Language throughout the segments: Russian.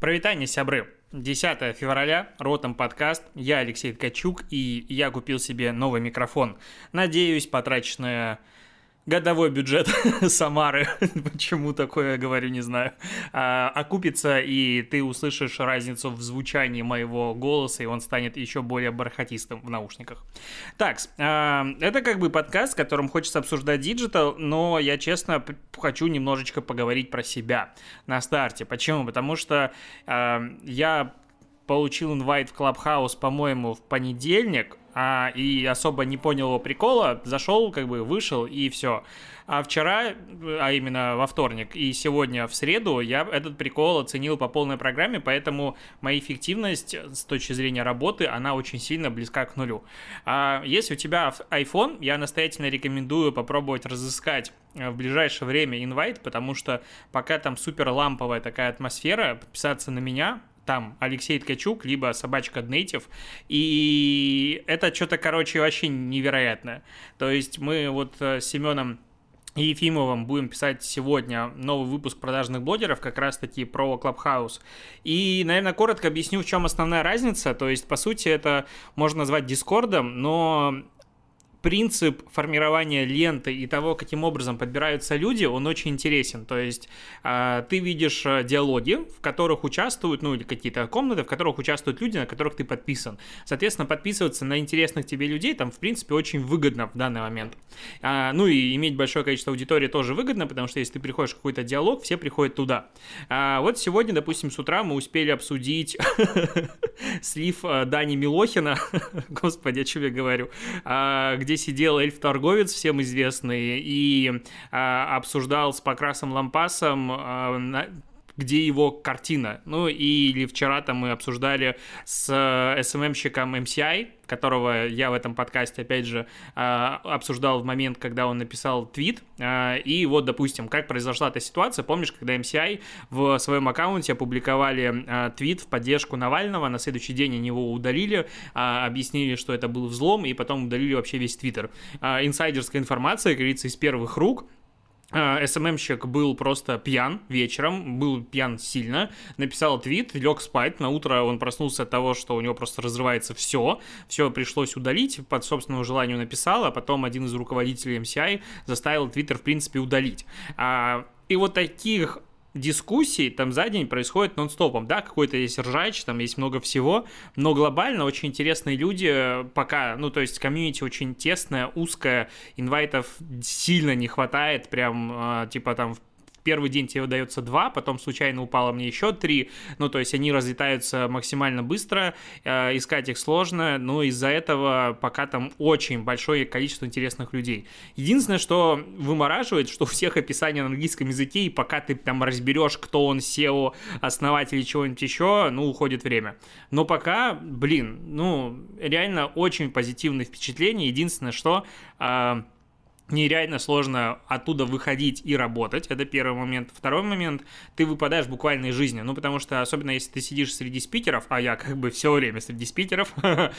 Прывітанне, сябры. 10 февраля, Ротом подкаст, я Алексей Ткачук, и я купил себе новый микрофон. Надеюсь, потраченное годовой бюджет Самары, почему такое говорю, не знаю, а, окупится, и ты услышишь разницу в звучании моего голоса, и он станет еще более бархатистым в наушниках. Так, а, это как бы подкаст, в котором хочется обсуждать digital, но я, честно, хочу немножечко поговорить про себя на старте. Почему? Потому что а, я получил инвайт в Клабхаус, по-моему, в понедельник, а, и особо не понял его прикола, зашел, как бы вышел и все. А вчера, а именно во вторник и сегодня в среду я этот прикол оценил по полной программе, поэтому моя эффективность с точки зрения работы, она очень сильно близка к нулю. А если у тебя iPhone, я настоятельно рекомендую попробовать разыскать э, в ближайшее время инвайт, потому что пока там супер ламповая такая атмосфера, подписаться на меня, там Алексей Ткачук, либо собачка Native, и это что-то, короче, вообще невероятное. То есть мы вот э, с Семеном и Ефимовым будем писать сегодня новый выпуск продажных блогеров, как раз-таки про Clubhouse. И, наверное, коротко объясню, в чем основная разница. То есть, по сути, это можно назвать Дискордом, но принцип формирования ленты и того, каким образом подбираются люди, он очень интересен. То есть э, ты видишь э, диалоги, в которых участвуют, ну или какие-то комнаты, в которых участвуют люди, на которых ты подписан. Соответственно, подписываться на интересных тебе людей там, в принципе, очень выгодно в данный момент. А, ну и иметь большое количество аудитории тоже выгодно, потому что если ты приходишь в какой-то диалог, все приходят туда. А, вот сегодня, допустим, с утра мы успели обсудить слив Дани Милохина, господи, о чем я говорю, а, сидел эльф-торговец, всем известный, и а, обсуждал с Покрасом Лампасом а, где его картина. Ну, или вчера там мы обсуждали с SMM-щиком э, MCI, которого я в этом подкасте, опять же, а, обсуждал в момент, когда он написал твит. А, и вот, допустим, как произошла эта ситуация. Помнишь, когда MCI в своем аккаунте опубликовали твит в поддержку Навального, на следующий день они его удалили, объяснили, что это был взлом, и потом удалили вообще весь твиттер. Инсайдерская информация, говорится, из первых рук. А, СММщик был просто пьян вечером, был пьян сильно, написал твит, лег спать, на утро он проснулся от того, что у него просто разрывается все, все пришлось удалить, под собственному желанию написал, а потом один из руководителей MCI заставил твиттер, в принципе, удалить. А, и вот таких дискуссий там за день происходит нон-стопом, да, какой-то есть ржач, там есть много всего, но глобально очень интересные люди пока, ну, то есть комьюнити очень тесная, узкая, инвайтов сильно не хватает, прям, э, типа, там, в первый день тебе выдается два, потом случайно упало мне еще три, ну, то есть они разлетаются максимально быстро, э, искать их сложно, но из-за этого пока там очень большое количество интересных людей. Единственное, что вымораживает, что у всех описания на английском языке, и пока ты там разберешь, кто он, SEO, основатель или чего-нибудь еще, ну, уходит время. Но пока, блин, ну, реально очень позитивное впечатление. Единственное, что... Э, нереально сложно оттуда выходить и работать. Это первый момент. Второй момент, ты выпадаешь буквально из жизни. Ну, потому что, особенно если ты сидишь среди спикеров, а я как бы все время среди спикеров,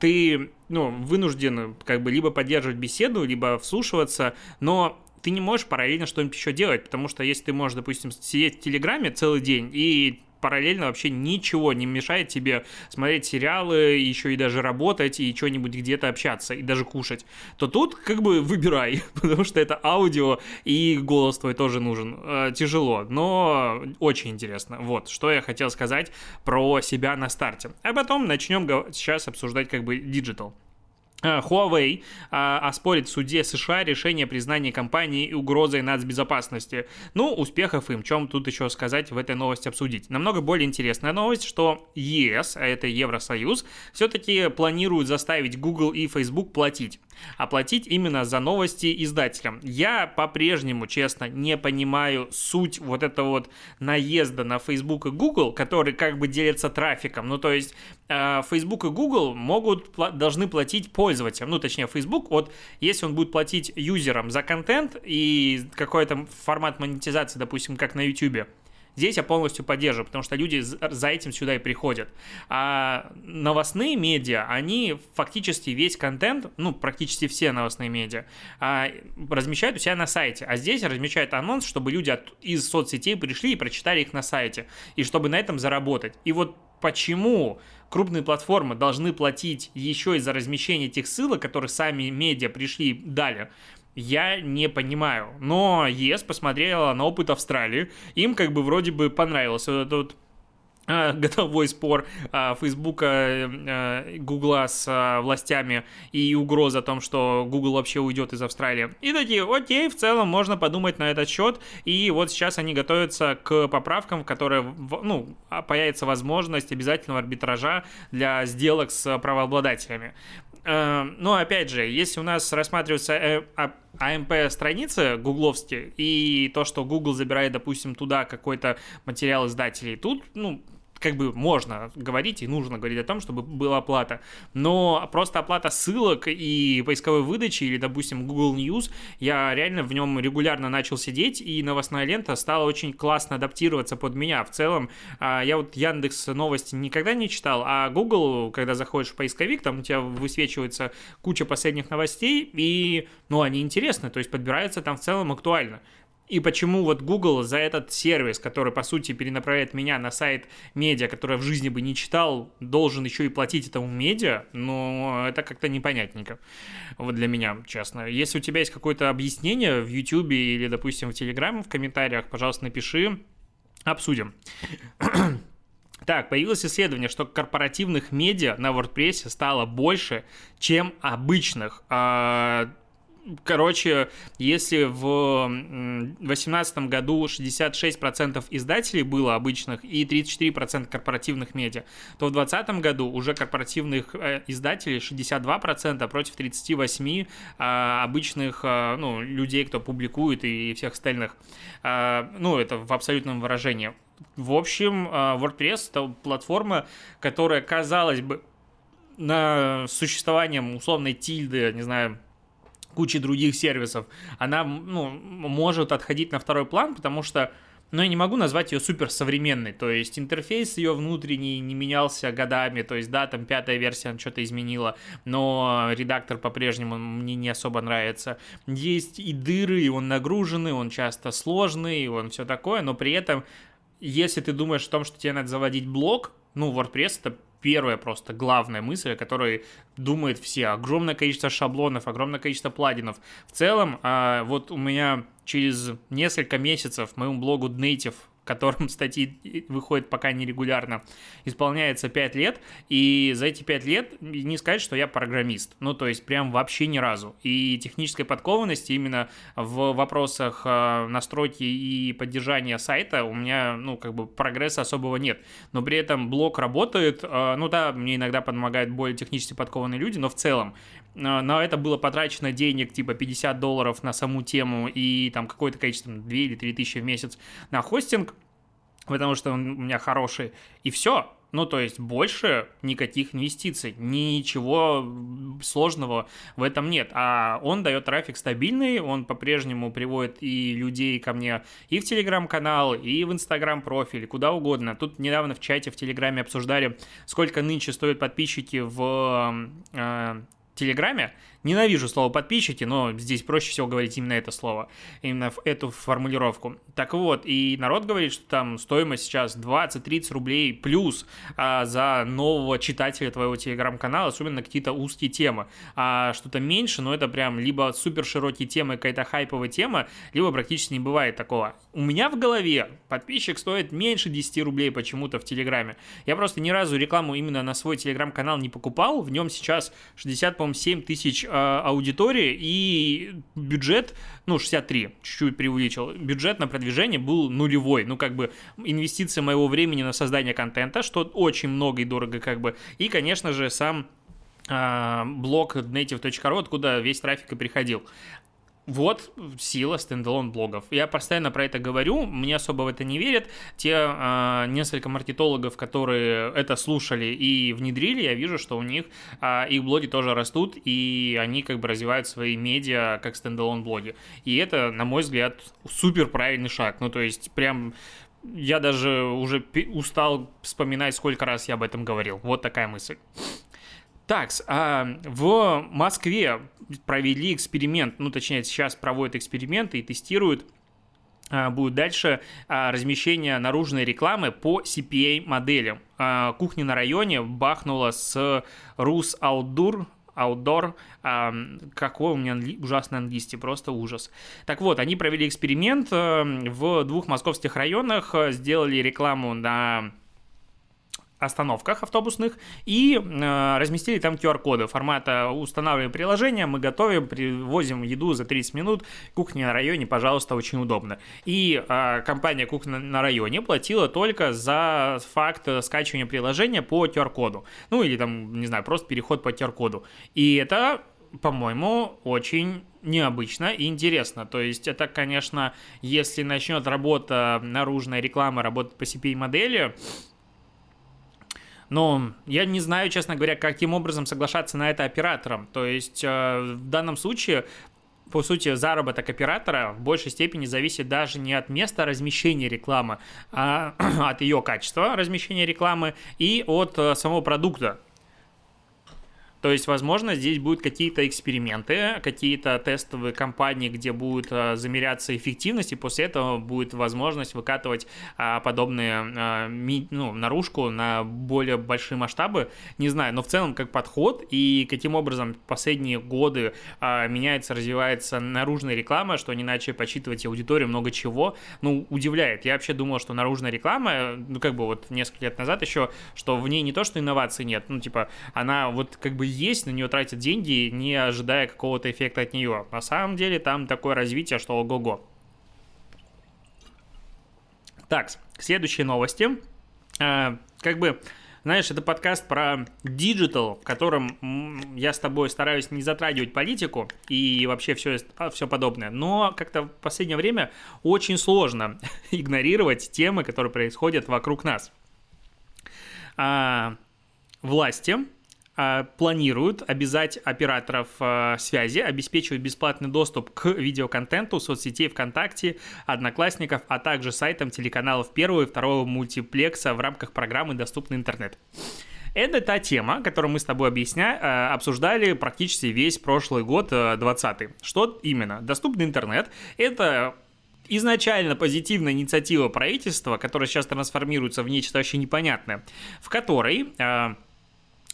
ты, ну, вынужден как бы либо поддерживать беседу, либо вслушиваться, но ты не можешь параллельно что-нибудь еще делать, потому что если ты можешь, допустим, сидеть в Телеграме целый день и параллельно вообще ничего не мешает тебе смотреть сериалы, еще и даже работать, и что-нибудь где-то общаться, и даже кушать, то тут как бы выбирай, потому что это аудио, и голос твой тоже нужен. Э, тяжело, но очень интересно. Вот, что я хотел сказать про себя на старте. А потом начнем сейчас обсуждать как бы digital. Э, Huawei а, оспорит в суде США решение признания компании угрозой нацбезопасности. Ну, успехов им. Чем тут еще сказать в этой новости обсудить? Намного более интересная новость, что ЕС, а это Евросоюз, все-таки планирует заставить Google и Facebook платить оплатить именно за новости издателям. Я по-прежнему, честно, не понимаю суть вот этого вот наезда на Facebook и Google, который как бы делятся трафиком. Ну, то есть э, Facebook и Google могут, должны платить пользователям, ну, точнее, Facebook, вот если он будет платить юзерам за контент и какой-то формат монетизации, допустим, как на YouTube, Здесь я полностью поддерживаю, потому что люди за этим сюда и приходят. А новостные медиа, они фактически весь контент, ну, практически все новостные медиа, а, размещают у себя на сайте. А здесь размещают анонс, чтобы люди от, из соцсетей пришли и прочитали их на сайте. И чтобы на этом заработать. И вот почему крупные платформы должны платить еще и за размещение этих ссылок, которые сами медиа пришли и дали, я не понимаю. Но ЕС посмотрела на опыт Австралии, им как бы вроде бы понравился этот вот а, годовой спор а, Фейсбука, а, Гугла с властями и угроза о том, что Google вообще уйдет из Австралии. И такие, окей, в целом можно подумать на этот счет. И вот сейчас они готовятся к поправкам, в которые ну, появится возможность обязательного арбитража для сделок с правообладателями. Но опять же, если у нас рассматривается э, АМП-страницы гугловские и то, что Google забирает, допустим, туда какой-то материал издателей, тут, ну, как бы можно говорить и нужно говорить о том, чтобы была оплата. Но просто оплата ссылок и поисковой выдачи или, допустим, Google News, я реально в нем регулярно начал сидеть, и новостная лента стала очень классно адаптироваться под меня. В целом, а, я вот Яндекс новости никогда не читал, а Google, когда заходишь в поисковик, там у тебя высвечивается куча последних новостей, и, ну, они интересны, то есть подбираются там в целом актуально. И почему вот Google за этот сервис, который, по сути, перенаправляет меня на сайт медиа, который я в жизни бы не читал, должен еще и платить этому медиа, ну, это как-то непонятненько. Вот для меня, честно. Если у тебя есть какое-то объяснение в YouTube или, допустим, в Telegram в комментариях, пожалуйста, напиши, обсудим. Так, появилось исследование, что корпоративных медиа на WordPress стало больше, чем обычных. А, Короче, если в 2018 году 66% издателей было обычных и 34% корпоративных медиа, то в 2020 году уже корпоративных э, издателей 62% против 38% а, обычных а, ну, людей, кто публикует и всех остальных. А, ну, это в абсолютном выражении. В общем, WordPress — это платформа, которая, казалось бы, на существованием условной тильды, не знаю, кучи других сервисов, она ну, может отходить на второй план, потому что но я не могу назвать ее супер современной, то есть интерфейс ее внутренний не менялся годами, то есть да, там пятая версия что-то изменила, но редактор по-прежнему мне не особо нравится. Есть и дыры, и он нагруженный, он часто сложный, он все такое, но при этом, если ты думаешь о том, что тебе надо заводить блог, ну, WordPress это первая просто главная мысль, о которой думают все. Огромное количество шаблонов, огромное количество плагинов. В целом, а, вот у меня через несколько месяцев моему блогу Native которым статьи выходят пока нерегулярно, исполняется 5 лет, и за эти 5 лет не сказать, что я программист, ну, то есть прям вообще ни разу. И технической подкованности именно в вопросах э, настройки и поддержания сайта у меня, ну, как бы прогресса особого нет. Но при этом блог работает, э, ну да, мне иногда помогают более технически подкованные люди, но в целом э, на это было потрачено денег типа 50 долларов на саму тему и там какое-то количество, 2 или 3 тысячи в месяц на хостинг, потому что он у меня хороший, и все. Ну, то есть больше никаких инвестиций, ничего сложного в этом нет. А он дает трафик стабильный, он по-прежнему приводит и людей ко мне и в Телеграм-канал, и в Инстаграм-профиль, куда угодно. Тут недавно в чате в Телеграме обсуждали, сколько нынче стоят подписчики в э, Телеграме, Ненавижу слово подписчики, но здесь проще всего говорить именно это слово, именно эту формулировку. Так вот, и народ говорит, что там стоимость сейчас 20-30 рублей плюс а, за нового читателя твоего телеграм-канала, особенно какие-то узкие темы. А что-то меньше, но это прям либо супер широкие темы, какая-то хайповая тема, либо практически не бывает такого. У меня в голове подписчик стоит меньше 10 рублей почему-то в Телеграме. Я просто ни разу рекламу именно на свой Телеграм-канал не покупал. В нем сейчас 60, по-моему, 7 тысяч аудитории, и бюджет, ну, 63, чуть-чуть преувеличил, бюджет на продвижение был нулевой, ну, как бы, инвестиция моего времени на создание контента, что очень много и дорого, как бы, и, конечно же, сам э, блог dnative.ru, откуда весь трафик и приходил. Вот сила standalone блогов. Я постоянно про это говорю, мне особо в это не верят. Те э, несколько маркетологов, которые это слушали и внедрили, я вижу, что у них э, их блоги тоже растут, и они как бы развивают свои медиа как стендалон блоги. И это, на мой взгляд, супер правильный шаг. Ну, то есть, прям я даже уже устал вспоминать, сколько раз я об этом говорил. Вот такая мысль. Так, а в Москве провели эксперимент, ну, точнее, сейчас проводят эксперименты и тестируют а, будет дальше а, размещение наружной рекламы по CPA моделям. А, кухня на районе бахнула с Rus Outdoor, Outdoor, какой у меня ужасный английский, просто ужас. Так вот, они провели эксперимент в двух московских районах, сделали рекламу на остановках автобусных и э, разместили там QR-коды формата устанавливаем приложение, мы готовим, привозим еду за 30 минут, кухня на районе, пожалуйста, очень удобно. И э, компания кухня на районе платила только за факт скачивания приложения по QR-коду. Ну или там, не знаю, просто переход по QR-коду. И это по-моему, очень необычно и интересно. То есть это, конечно, если начнет работа наружная реклама, работать по CPI-модели, но я не знаю, честно говоря, каким образом соглашаться на это операторам. То есть э, в данном случае по сути, заработок оператора в большей степени зависит даже не от места размещения рекламы, а от ее качества размещения рекламы и от э, самого продукта. То есть, возможно, здесь будут какие-то эксперименты, какие-то тестовые кампании, где будет а, замеряться эффективность, и после этого будет возможность выкатывать а, подобные а, ну, наружку на более большие масштабы. Не знаю, но в целом как подход и каким образом последние годы а, меняется, развивается наружная реклама, что они начали подсчитывать аудиторию, много чего, ну, удивляет. Я вообще думал, что наружная реклама, ну, как бы вот несколько лет назад еще, что в ней не то, что инноваций нет, ну, типа, она вот как бы есть, на нее тратят деньги, не ожидая какого-то эффекта от нее. На самом деле там такое развитие, что ого-го. Так, следующие новости. А, как бы, знаешь, это подкаст про digital, в котором я с тобой стараюсь не затрагивать политику и вообще все, все подобное. Но как-то в последнее время очень сложно игнорировать темы, которые происходят вокруг нас. А, власти а, планируют обязать операторов а, связи обеспечивать бесплатный доступ к видеоконтенту соцсетей ВКонтакте, Одноклассников, а также сайтам телеканалов первого и второго мультиплекса в рамках программы «Доступный интернет». Это та тема, которую мы с тобой объясня... А, обсуждали практически весь прошлый год, 20 Что именно? Доступный интернет — это изначально позитивная инициатива правительства, которая сейчас трансформируется в нечто вообще непонятное, в которой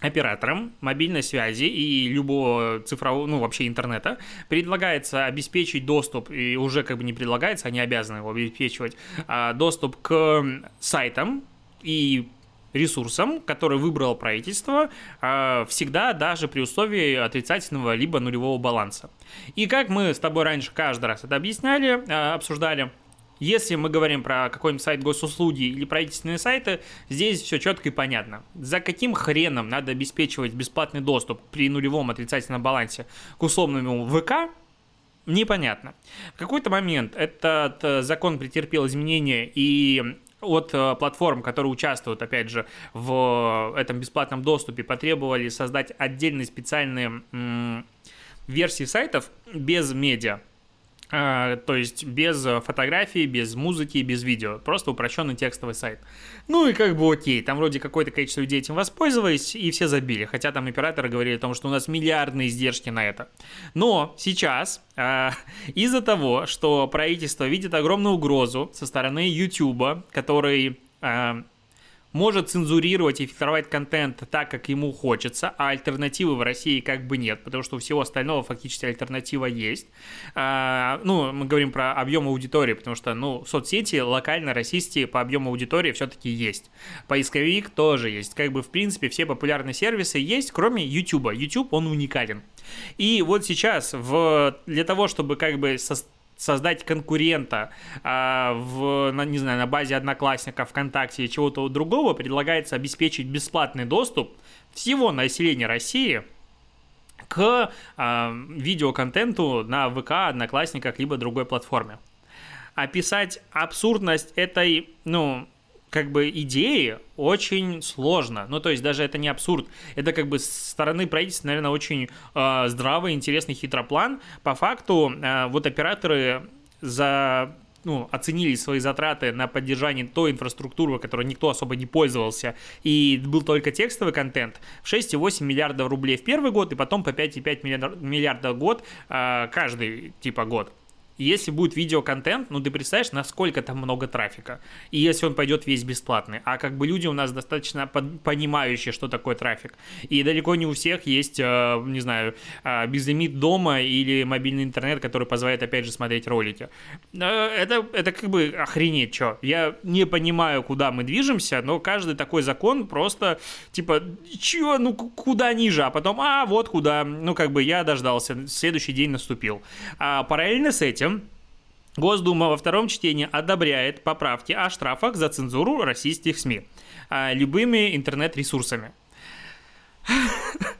операторам мобильной связи и любого цифрового, ну, вообще интернета, предлагается обеспечить доступ, и уже как бы не предлагается, они обязаны его обеспечивать, а, доступ к сайтам и ресурсам, которые выбрало правительство, а, всегда даже при условии отрицательного либо нулевого баланса. И как мы с тобой раньше каждый раз это объясняли, а, обсуждали, если мы говорим про какой-нибудь сайт госуслуги или правительственные сайты, здесь все четко и понятно. За каким хреном надо обеспечивать бесплатный доступ при нулевом отрицательном балансе к условному ВК, непонятно. В какой-то момент этот э, закон претерпел изменения и от э, платформ, которые участвуют, опять же, в этом бесплатном доступе, потребовали создать отдельные специальные версии сайтов без медиа. А, то есть без фотографий, без музыки, без видео. Просто упрощенный текстовый сайт. Ну и как бы окей, там вроде какое-то количество людей этим воспользовались, и все забили. Хотя там операторы говорили о том, что у нас миллиардные издержки на это. Но сейчас э, из-за того, что правительство видит огромную угрозу со стороны YouTube, который... Э, может цензурировать и фильтровать контент так, как ему хочется, а альтернативы в России как бы нет, потому что у всего остального фактически альтернатива есть. А, ну, мы говорим про объем аудитории, потому что, ну, соцсети локально российские по объему аудитории все-таки есть. Поисковик тоже есть. Как бы, в принципе, все популярные сервисы есть, кроме YouTube. YouTube, он уникален. И вот сейчас в, для того, чтобы как бы со, создать конкурента а, в, на, не знаю, на базе Одноклассников, ВКонтакте и чего-то другого, предлагается обеспечить бесплатный доступ всего населения России к а, видеоконтенту на ВК, Одноклассниках, либо другой платформе. Описать абсурдность этой, ну, как бы идеи очень сложно. Ну, то есть даже это не абсурд. Это как бы с стороны правительства, наверное, очень э, здравый, интересный хитроплан. По факту э, вот операторы за ну, оценили свои затраты на поддержание той инфраструктуры, которой никто особо не пользовался, и был только текстовый контент, 6,8 миллиардов рублей в первый год, и потом по 5,5 миллиарда в год э, каждый типа год если будет видеоконтент, ну ты представляешь, насколько там много трафика. И если он пойдет весь бесплатный. А как бы люди у нас достаточно понимающие, что такое трафик. И далеко не у всех есть, э, не знаю, э, безлимит дома или мобильный интернет, который позволяет, опять же, смотреть ролики. Э, это, это как бы охренеть, что. Я не понимаю, куда мы движемся, но каждый такой закон просто, типа, чё, ну куда ниже, а потом, а, вот куда. Ну, как бы я дождался, следующий день наступил. А параллельно с этим Госдума во втором чтении одобряет поправки о штрафах за цензуру российских СМИ а, любыми интернет-ресурсами.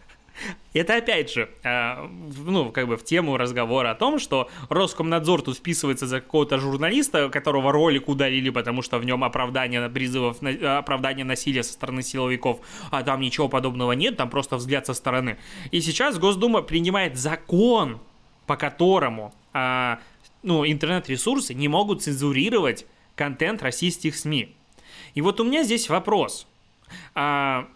Это опять же, а, ну, как бы в тему разговора о том, что Роскомнадзор тут вписывается за какого-то журналиста, которого ролик удалили, потому что в нем оправдание призывов, оправдание насилия со стороны силовиков, а там ничего подобного нет, там просто взгляд со стороны. И сейчас Госдума принимает закон, по которому а, ну, интернет-ресурсы не могут цензурировать контент российских СМИ. И вот у меня здесь вопрос. А,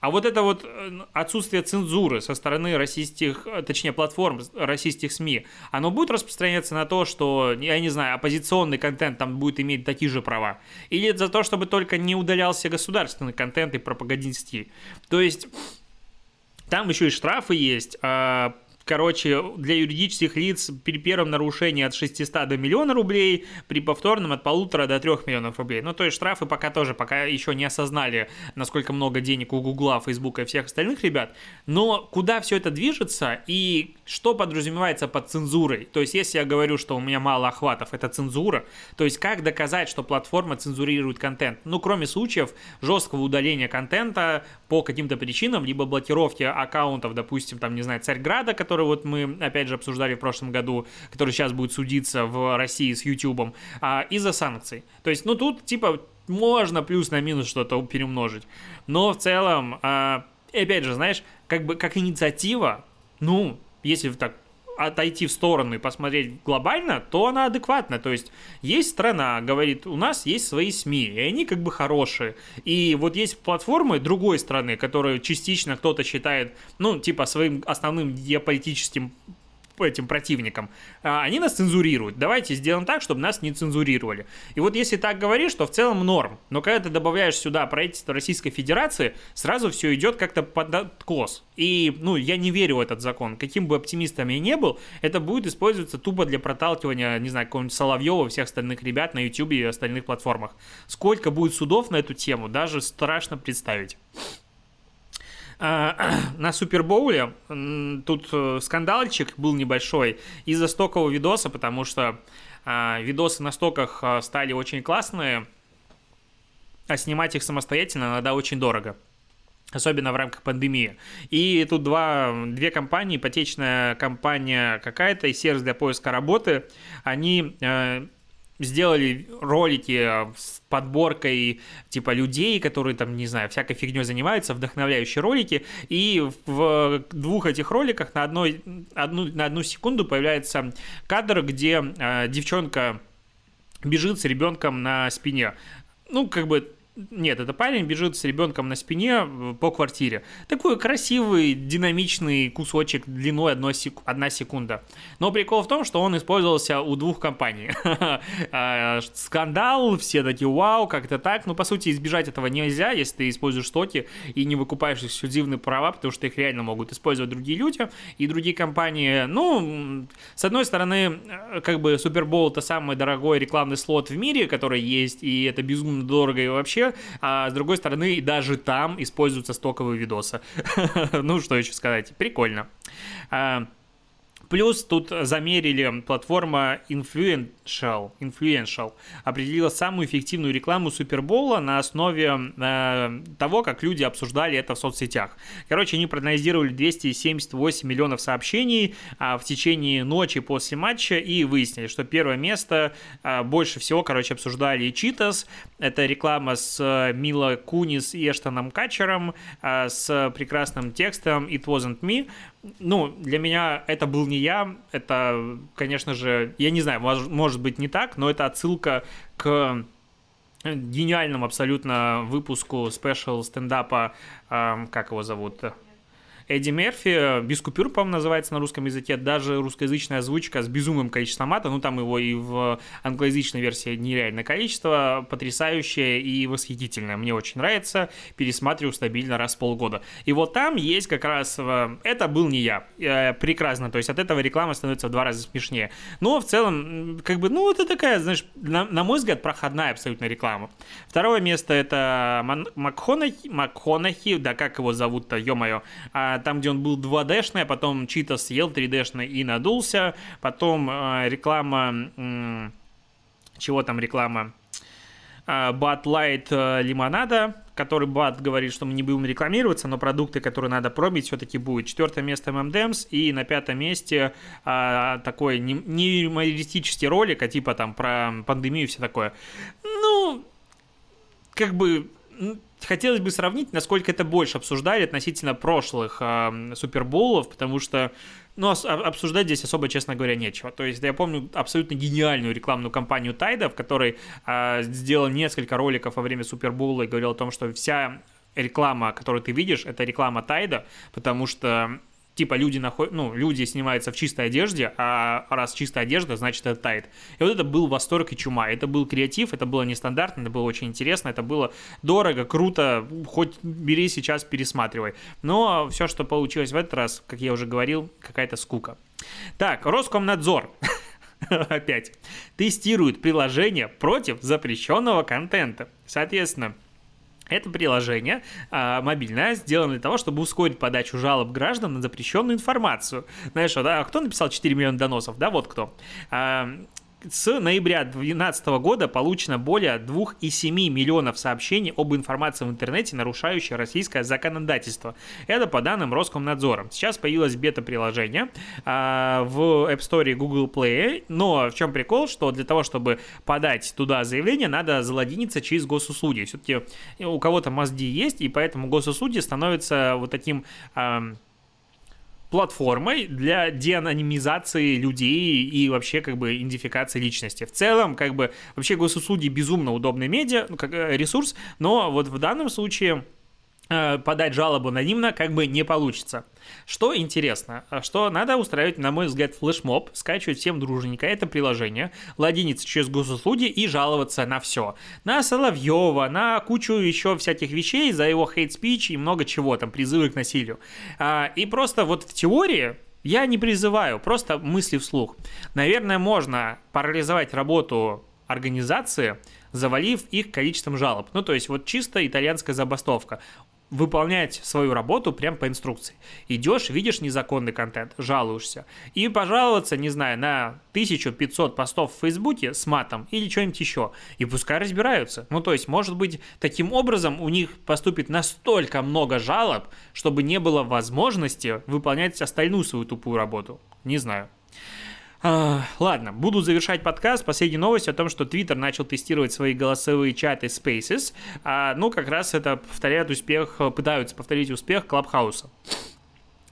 а вот это вот э, отсутствие цензуры со стороны российских, точнее, платформ российских СМИ, оно будет распространяться на то, что, я не знаю, оппозиционный контент там будет иметь такие же права? Или за то, чтобы только не удалялся государственный контент и пропагандистский? То есть... Там еще и штрафы есть, а короче, для юридических лиц при первом нарушении от 600 до миллиона рублей, при повторном от полутора до трех миллионов рублей. Ну, то есть штрафы пока тоже, пока еще не осознали, насколько много денег у Гугла, Фейсбука и всех остальных ребят. Но куда все это движется и что подразумевается под цензурой? То есть, если я говорю, что у меня мало охватов, это цензура, то есть как доказать, что платформа цензурирует контент? Ну, кроме случаев жесткого удаления контента по каким-то причинам, либо блокировки аккаунтов, допустим, там, не знаю, Царьграда, который который вот мы, опять же, обсуждали в прошлом году, который сейчас будет судиться в России с Ютубом, а, из-за санкций. То есть, ну, тут, типа, можно плюс на минус что-то перемножить. Но в целом, а, опять же, знаешь, как бы как инициатива, ну, если так отойти в сторону и посмотреть глобально, то она адекватна. То есть есть страна, говорит, у нас есть свои СМИ, и они как бы хорошие. И вот есть платформы другой страны, которые частично кто-то считает, ну, типа своим основным геополитическим этим противникам, а, они нас цензурируют. Давайте сделаем так, чтобы нас не цензурировали. И вот если так говоришь, то в целом норм. Но когда ты добавляешь сюда правительство Российской Федерации, сразу все идет как-то под откос. И, ну, я не верю в этот закон. Каким бы оптимистом я не был, это будет использоваться тупо для проталкивания, не знаю, какого-нибудь Соловьева, всех остальных ребят на YouTube и остальных платформах. Сколько будет судов на эту тему, даже страшно представить. А, на Супербоуле тут э, скандальчик был небольшой из-за стокового видоса, потому что а, видосы на стоках а, стали очень классные, а снимать их самостоятельно надо очень дорого особенно в рамках пандемии. И тут два, две компании, ипотечная компания какая-то и сервис для поиска работы, они э, сделали ролики с подборкой типа людей, которые там, не знаю, всякой фигней занимаются, вдохновляющие ролики, и в двух этих роликах на, одной, одну, на одну секунду появляется кадр, где э, девчонка бежит с ребенком на спине. Ну, как бы нет, это парень бежит с ребенком на спине э, по квартире. Такой красивый, динамичный кусочек длиной одной сек... одна секунда. Но прикол в том, что он использовался у двух компаний. А, скандал, все такие, вау, как-то так. Ну, по сути, избежать этого нельзя, если ты используешь стоки и не выкупаешь эксклюзивные права, потому что их реально могут использовать другие люди и другие компании. Ну, с одной стороны, э, как бы Супербол это самый дорогой рекламный слот в мире, который есть, и это безумно дорого и вообще вообще, а с другой стороны, даже там используются стоковые видосы. ну, что еще сказать, прикольно. Плюс тут замерили платформа Influential, Influential определила самую эффективную рекламу Супербола на основе э, того, как люди обсуждали это в соцсетях. Короче, они проанализировали 278 миллионов сообщений э, в течение ночи после матча и выяснили, что первое место э, больше всего, короче, обсуждали Читас. Это реклама с э, Мила Кунис и Эштоном Качером э, с прекрасным текстом It Wasn't Me. Ну, для меня это был не я, это, конечно же, я не знаю, может быть не так, но это отсылка к гениальному абсолютно выпуску спешл стендапа, э, как его зовут, Эдди Мерфи, без купюр, по-моему, называется на русском языке, даже русскоязычная озвучка с безумным количеством мата, ну там его и в англоязычной версии нереальное количество, потрясающее и восхитительное, мне очень нравится, пересматриваю стабильно раз в полгода. И вот там есть как раз, э, это был не я, э, прекрасно, то есть от этого реклама становится в два раза смешнее. Но в целом, как бы, ну это такая, знаешь, на, на мой взгляд, проходная абсолютно реклама. Второе место это Макхонахи, Макхонахи, да как его зовут-то, ё-моё, а там, где он был 2D-шный, а потом Чита съел 3D-шный и надулся, потом э, реклама, э, чего там реклама? Bud Light э, лимонада, который Бат говорит, что мы не будем рекламироваться, но продукты, которые надо пробить, все-таки будет. Четвертое место M&M's и на пятом месте а, такой не, не юмористический ролик, а типа там про пандемию и все такое. Ну, как бы хотелось бы сравнить, насколько это больше обсуждали относительно прошлых э, суперболов, потому что ну, обсуждать здесь особо, честно говоря, нечего. То есть я помню абсолютно гениальную рекламную кампанию Тайда, в которой э, сделал несколько роликов во время Супербола и говорил о том, что вся реклама, которую ты видишь, это реклама Тайда, потому что типа люди находят, ну, люди снимаются в чистой одежде, а раз чистая одежда, значит это тает. И вот это был восторг и чума. Это был креатив, это было нестандартно, это было очень интересно, это было дорого, круто, хоть бери сейчас, пересматривай. Но все, что получилось в этот раз, как я уже говорил, какая-то скука. Так, Роскомнадзор опять тестирует приложение против запрещенного контента. Соответственно, это приложение а, мобильное сделано для того, чтобы ускорить подачу жалоб граждан на запрещенную информацию. Знаешь, да, кто написал 4 миллиона доносов? Да, вот кто. А, с ноября 2012 года получено более 2,7 миллионов сообщений об информации в интернете, нарушающей российское законодательство. Это по данным Роскомнадзора. Сейчас появилось бета-приложение а, в App Store и Google Play, но в чем прикол, что для того, чтобы подать туда заявление, надо залогиниться через госуслуги. Все-таки у кого-то мозги есть, и поэтому госуслуги становятся вот таким... А, платформой для деанонимизации людей и вообще как бы идентификации личности. В целом, как бы вообще госуслуги безумно удобный медиа, ну, как э, ресурс, но вот в данном случае подать жалобу анонимно как бы не получится. Что интересно, э, что надо устраивать, на мой взгляд, флешмоб, скачивать всем дружненько это приложение, логиниться через госуслуги и жаловаться на все. На Соловьева, на кучу еще всяких вещей за его хейт-спич и много чего, там, призывы к насилию. А, и просто вот в теории я не призываю, просто мысли вслух. Наверное, можно парализовать работу организации, завалив их количеством жалоб. Ну, то есть вот чисто итальянская забастовка выполнять свою работу прям по инструкции. Идешь, видишь незаконный контент, жалуешься. И пожаловаться, не знаю, на 1500 постов в Фейсбуке с матом или что-нибудь еще. И пускай разбираются. Ну, то есть, может быть, таким образом у них поступит настолько много жалоб, чтобы не было возможности выполнять остальную свою тупую работу. Не знаю. А, ладно, буду завершать подкаст. Последняя новость о том, что Twitter начал тестировать свои голосовые чаты Spaces. А, ну, как раз это повторяет успех, пытаются повторить успех Клабхауса.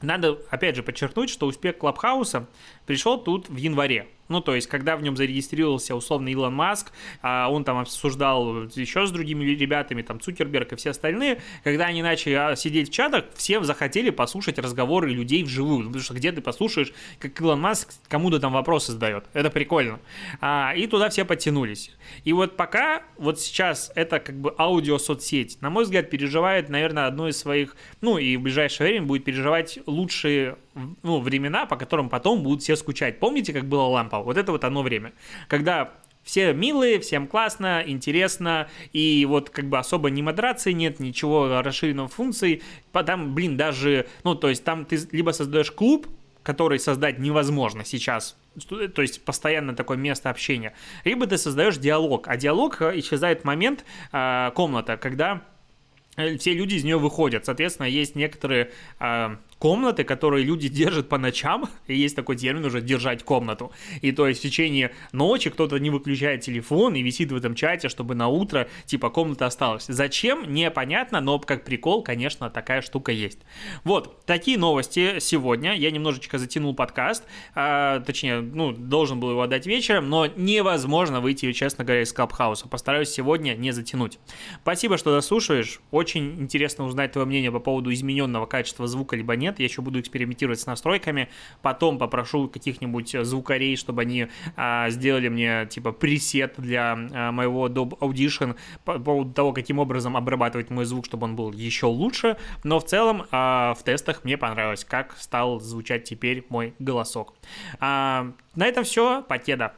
Надо, опять же, подчеркнуть, что успех Клабхауса пришел тут в январе. Ну, то есть, когда в нем зарегистрировался условно Илон Маск, а он там обсуждал еще с другими ребятами, там Цукерберг и все остальные, когда они начали а, сидеть в чатах, все захотели послушать разговоры людей вживую, потому что где ты послушаешь, как Илон Маск кому-то там вопросы задает. Это прикольно. А, и туда все подтянулись. И вот пока, вот сейчас это как бы аудиосоцсеть, на мой взгляд, переживает, наверное, одно из своих, ну и в ближайшее время будет переживать лучшие ну, времена, по которым потом будут все скучать. Помните, как было лампа? Вот это вот оно время. Когда все милые, всем классно, интересно, и вот как бы особо ни модерации нет, ничего расширенного функций. Там, блин, даже, ну, то есть там ты либо создаешь клуб, который создать невозможно сейчас, то есть постоянно такое место общения, либо ты создаешь диалог, а диалог э, исчезает в момент э, комната, когда э, все люди из нее выходят. Соответственно, есть некоторые э, комнаты, которые люди держат по ночам, и есть такой термин уже «держать комнату». И то есть в течение ночи кто-то не выключает телефон и висит в этом чате, чтобы на утро, типа, комната осталась. Зачем? Непонятно, но как прикол, конечно, такая штука есть. Вот, такие новости сегодня. Я немножечко затянул подкаст, а, точнее, ну, должен был его отдать вечером, но невозможно выйти, честно говоря, из Клабхауса. Постараюсь сегодня не затянуть. Спасибо, что дослушаешь. Очень интересно узнать твое мнение по поводу измененного качества звука либо нет. Я еще буду экспериментировать с настройками. Потом попрошу каких-нибудь звукарей, чтобы они а, сделали мне типа пресет для а, моего Adobe Audition по поводу того, каким образом обрабатывать мой звук, чтобы он был еще лучше. Но в целом а, в тестах мне понравилось, как стал звучать теперь мой голосок. А, на этом все. Покеда.